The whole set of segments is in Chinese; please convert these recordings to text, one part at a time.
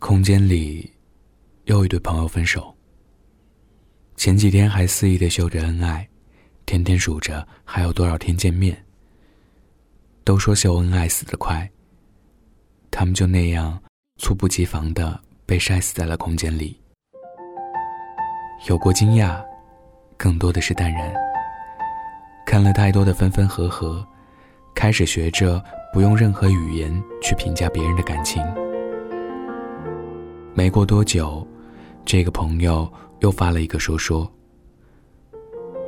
空间里，又一对朋友分手。前几天还肆意的秀着恩爱，天天数着还有多少天见面。都说秀恩爱死得快，他们就那样猝不及防的被晒死在了空间里。有过惊讶，更多的是淡然。看了太多的分分合合，开始学着不用任何语言去评价别人的感情。没过多久，这个朋友又发了一个说说。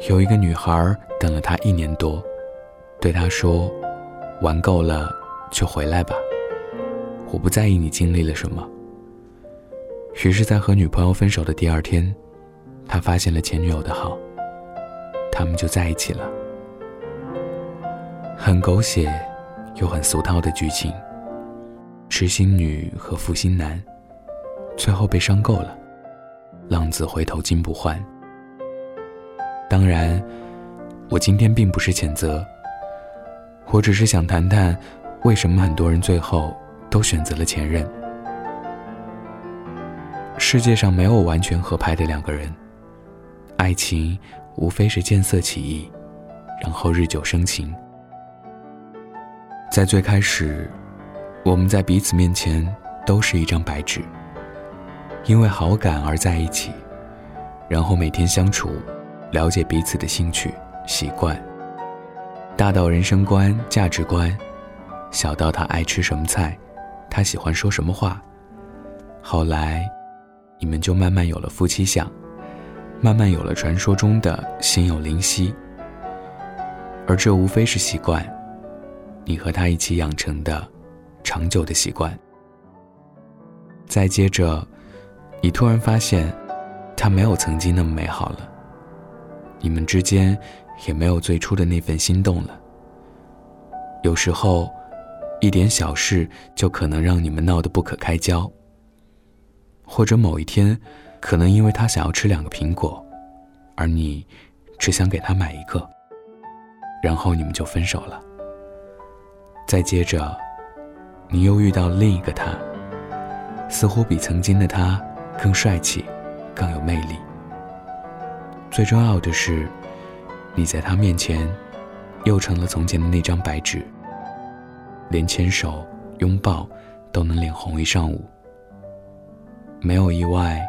有一个女孩等了他一年多，对他说：“玩够了就回来吧，我不在意你经历了什么。”于是，在和女朋友分手的第二天，他发现了前女友的好，他们就在一起了。很狗血，又很俗套的剧情。痴心女和负心男。最后被伤够了，浪子回头金不换。当然，我今天并不是谴责，我只是想谈谈，为什么很多人最后都选择了前任。世界上没有完全合拍的两个人，爱情无非是见色起意，然后日久生情。在最开始，我们在彼此面前都是一张白纸。因为好感而在一起，然后每天相处，了解彼此的兴趣、习惯，大到人生观、价值观，小到他爱吃什么菜，他喜欢说什么话。后来，你们就慢慢有了夫妻相，慢慢有了传说中的心有灵犀。而这无非是习惯，你和他一起养成的长久的习惯。再接着。你突然发现，他没有曾经那么美好了。你们之间也没有最初的那份心动了。有时候，一点小事就可能让你们闹得不可开交。或者某一天，可能因为他想要吃两个苹果，而你只想给他买一个，然后你们就分手了。再接着，你又遇到另一个他，似乎比曾经的他。更帅气，更有魅力。最重要的是，你在他面前，又成了从前的那张白纸。连牵手、拥抱都能脸红一上午。没有意外，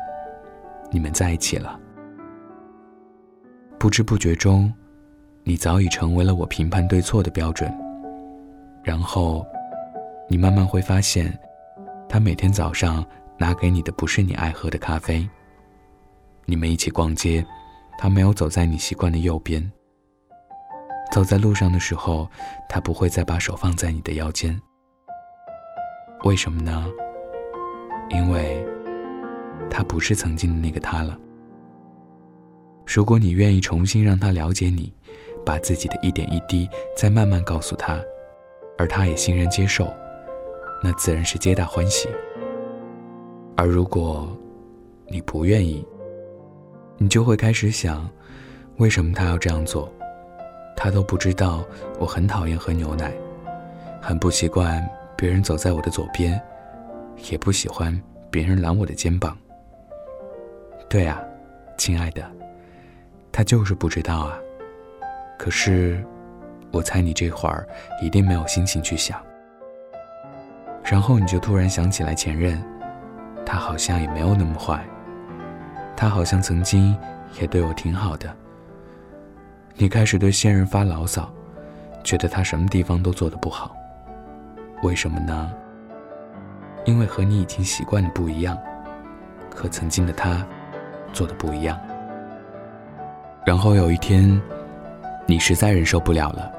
你们在一起了。不知不觉中，你早已成为了我评判对错的标准。然后，你慢慢会发现，他每天早上。拿给你的不是你爱喝的咖啡。你们一起逛街，他没有走在你习惯的右边。走在路上的时候，他不会再把手放在你的腰间。为什么呢？因为，他不是曾经的那个他了。如果你愿意重新让他了解你，把自己的一点一滴再慢慢告诉他，而他也欣然接受，那自然是皆大欢喜。而如果，你不愿意，你就会开始想，为什么他要这样做？他都不知道我很讨厌喝牛奶，很不习惯别人走在我的左边，也不喜欢别人揽我的肩膀。对啊，亲爱的，他就是不知道啊。可是，我猜你这会儿一定没有心情去想。然后你就突然想起来前任。他好像也没有那么坏，他好像曾经也对我挺好的。你开始对现任发牢骚，觉得他什么地方都做得不好，为什么呢？因为和你已经习惯的不一样，和曾经的他做的不一样。然后有一天，你实在忍受不了了，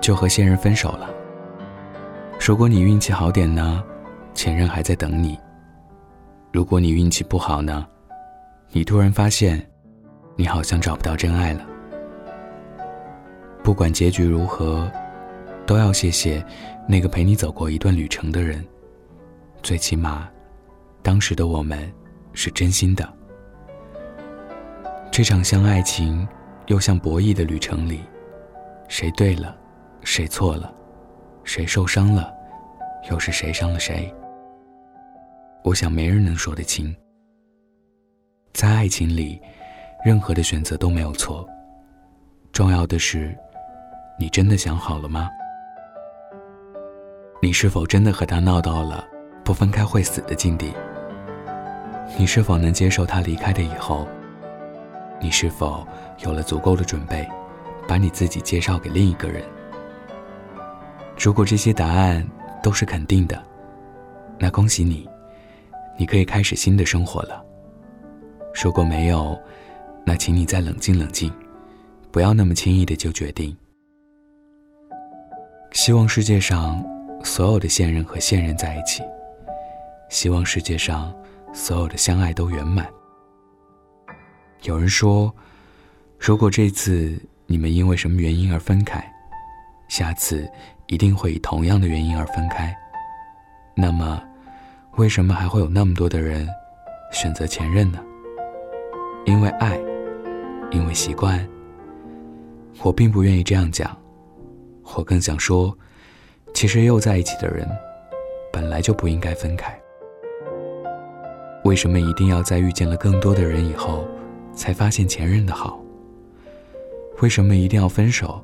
就和现任分手了。如果你运气好点呢，前任还在等你。如果你运气不好呢？你突然发现，你好像找不到真爱了。不管结局如何，都要谢谢那个陪你走过一段旅程的人。最起码，当时的我们是真心的。这场像爱情又像博弈的旅程里，谁对了，谁错了，谁受伤了，又是谁伤了谁？我想没人能说得清。在爱情里，任何的选择都没有错。重要的是，你真的想好了吗？你是否真的和他闹到了不分开会死的境地？你是否能接受他离开的以后？你是否有了足够的准备，把你自己介绍给另一个人？如果这些答案都是肯定的，那恭喜你，你可以开始新的生活了。如果没有，那请你再冷静冷静，不要那么轻易的就决定。希望世界上所有的现任和现任在一起，希望世界上所有的相爱都圆满。有人说，如果这次你们因为什么原因而分开，下次一定会以同样的原因而分开。那么，为什么还会有那么多的人选择前任呢？因为爱，因为习惯。我并不愿意这样讲，我更想说，其实又在一起的人，本来就不应该分开。为什么一定要在遇见了更多的人以后，才发现前任的好？为什么一定要分手，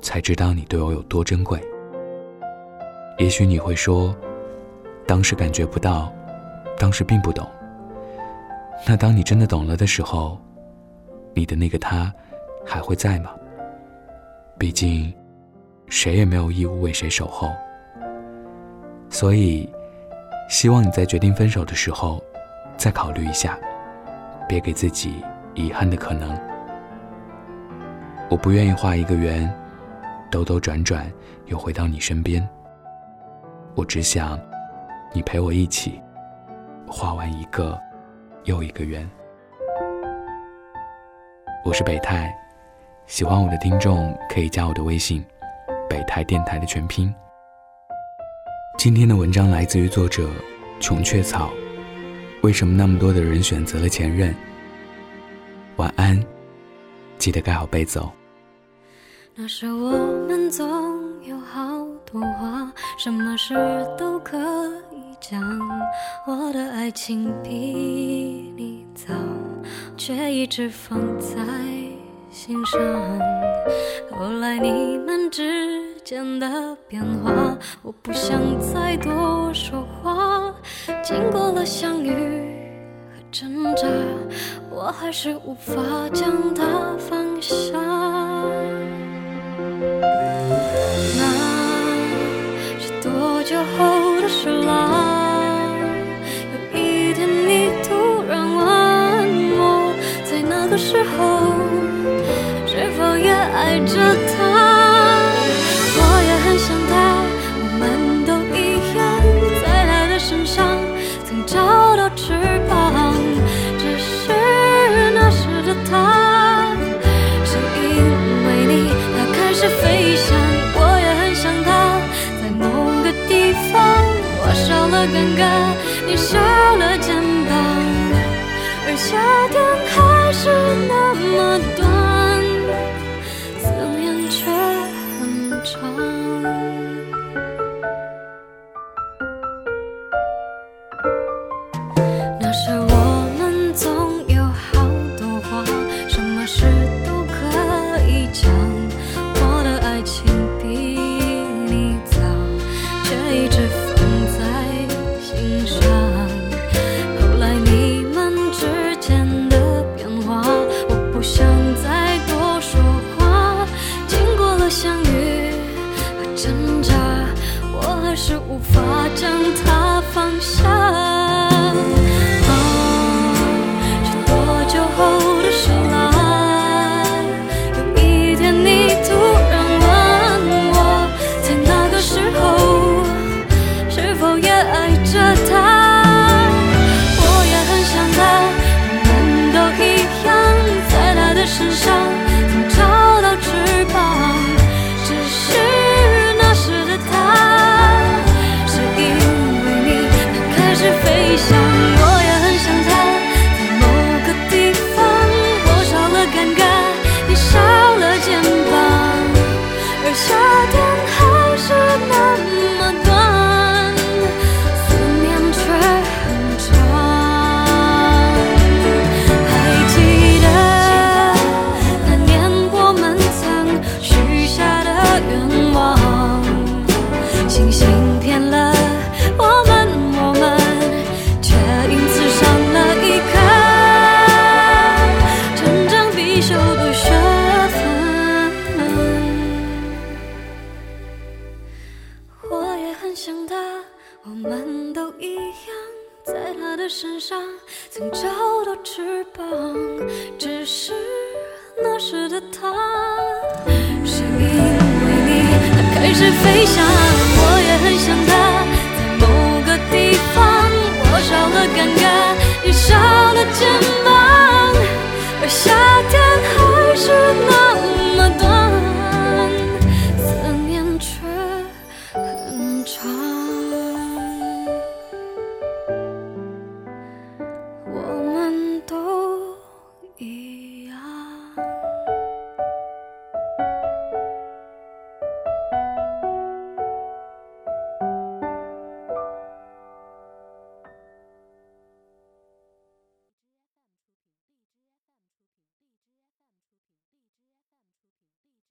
才知道你对我有多珍贵？也许你会说，当时感觉不到，当时并不懂。那当你真的懂了的时候，你的那个他还会在吗？毕竟，谁也没有义务为谁守候。所以，希望你在决定分手的时候，再考虑一下，别给自己遗憾的可能。我不愿意画一个圆，兜兜转转又回到你身边。我只想，你陪我一起画完一个。又一个圆。我是北泰，喜欢我的听众可以加我的微信“北泰电台”的全拼。今天的文章来自于作者穷雀草。为什么那么多的人选择了前任？晚安，记得盖好被子哦。那时我们总有好多话，什么事都可。讲我的爱情比你早，却一直放在心上。后来你们之间的变化，我不想再多说话。经过了相遇和挣扎，我还是无法将它放下。着他？我也很想他，我们都一样，在他的身上曾找到翅膀。只是那时的他，是因为你，他开始飞翔。我也很想他，在某个地方，我少了尴尬，你少了肩膀，而夏天还是那么短，想